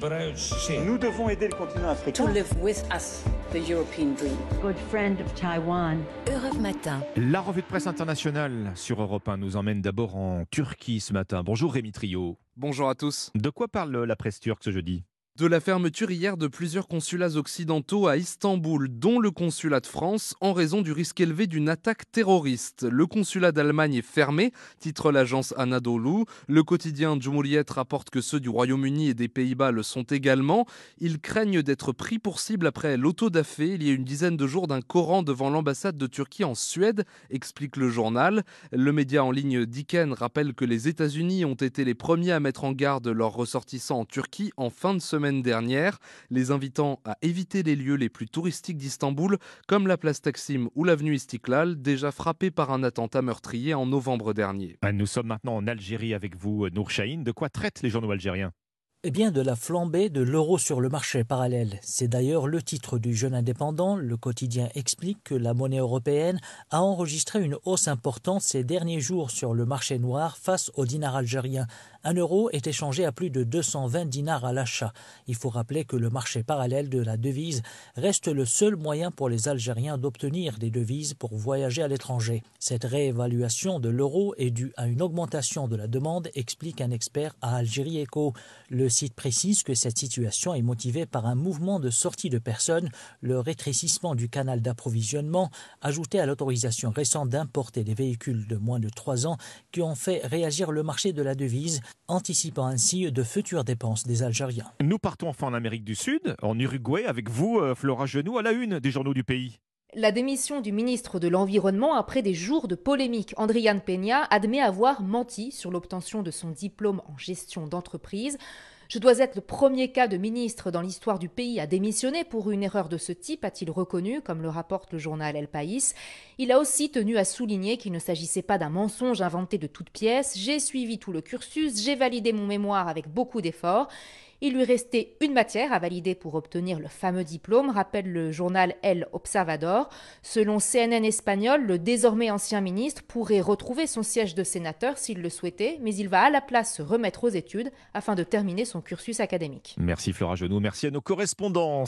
Nous devons aider le continent africain. To live with us, the European dream. Good friend of Taiwan. Europe Matin. La revue de presse internationale sur Europe 1 nous emmène d'abord en Turquie ce matin. Bonjour Rémi Trio. Bonjour à tous. De quoi parle la presse turque ce jeudi? De la fermeture hier de plusieurs consulats occidentaux à Istanbul, dont le consulat de France, en raison du risque élevé d'une attaque terroriste. Le consulat d'Allemagne est fermé, titre l'agence Anadolu. Le quotidien Cumhuriyet rapporte que ceux du Royaume-Uni et des Pays-Bas le sont également. Ils craignent d'être pris pour cible après l'autodafé il y a une dizaine de jours d'un Coran devant l'ambassade de Turquie en Suède, explique le journal. Le média en ligne Diken rappelle que les États-Unis ont été les premiers à mettre en garde leurs ressortissants en Turquie en fin de semaine dernière, les invitant à éviter les lieux les plus touristiques d'Istanbul, comme la place Taksim ou l'avenue Istiklal, déjà frappée par un attentat meurtrier en novembre dernier. Nous sommes maintenant en Algérie avec vous, Nour. De quoi traitent les journaux algériens? Eh bien, de la flambée de l'euro sur le marché parallèle. C'est d'ailleurs le titre du jeune indépendant. Le quotidien explique que la monnaie européenne a enregistré une hausse importante ces derniers jours sur le marché noir face au dinar algérien. Un euro est échangé à plus de 220 dinars à l'achat. Il faut rappeler que le marché parallèle de la devise reste le seul moyen pour les Algériens d'obtenir des devises pour voyager à l'étranger. Cette réévaluation de l'euro est due à une augmentation de la demande, explique un expert à Algérie Eco. Le site précise que cette situation est motivée par un mouvement de sortie de personnes, le rétrécissement du canal d'approvisionnement, ajouté à l'autorisation récente d'importer des véhicules de moins de 3 ans qui ont fait réagir le marché de la devise anticipant ainsi de futures dépenses des Algériens. Nous partons enfin en Amérique du Sud, en Uruguay, avec vous, euh, Flora Genoux, à la une des journaux du pays. La démission du ministre de l'Environnement après des jours de polémique. Andriane Peña admet avoir menti sur l'obtention de son diplôme en gestion d'entreprise. Je dois être le premier cas de ministre dans l'histoire du pays à démissionner pour une erreur de ce type, a-t-il reconnu, comme le rapporte le journal El País. Il a aussi tenu à souligner qu'il ne s'agissait pas d'un mensonge inventé de toutes pièces. J'ai suivi tout le cursus, j'ai validé mon mémoire avec beaucoup d'efforts. Il lui restait une matière à valider pour obtenir le fameux diplôme, rappelle le journal El Observador. Selon CNN espagnol, le désormais ancien ministre pourrait retrouver son siège de sénateur s'il le souhaitait, mais il va à la place se remettre aux études afin de terminer son cursus académique. Merci Flora Genoux, merci à nos correspondants.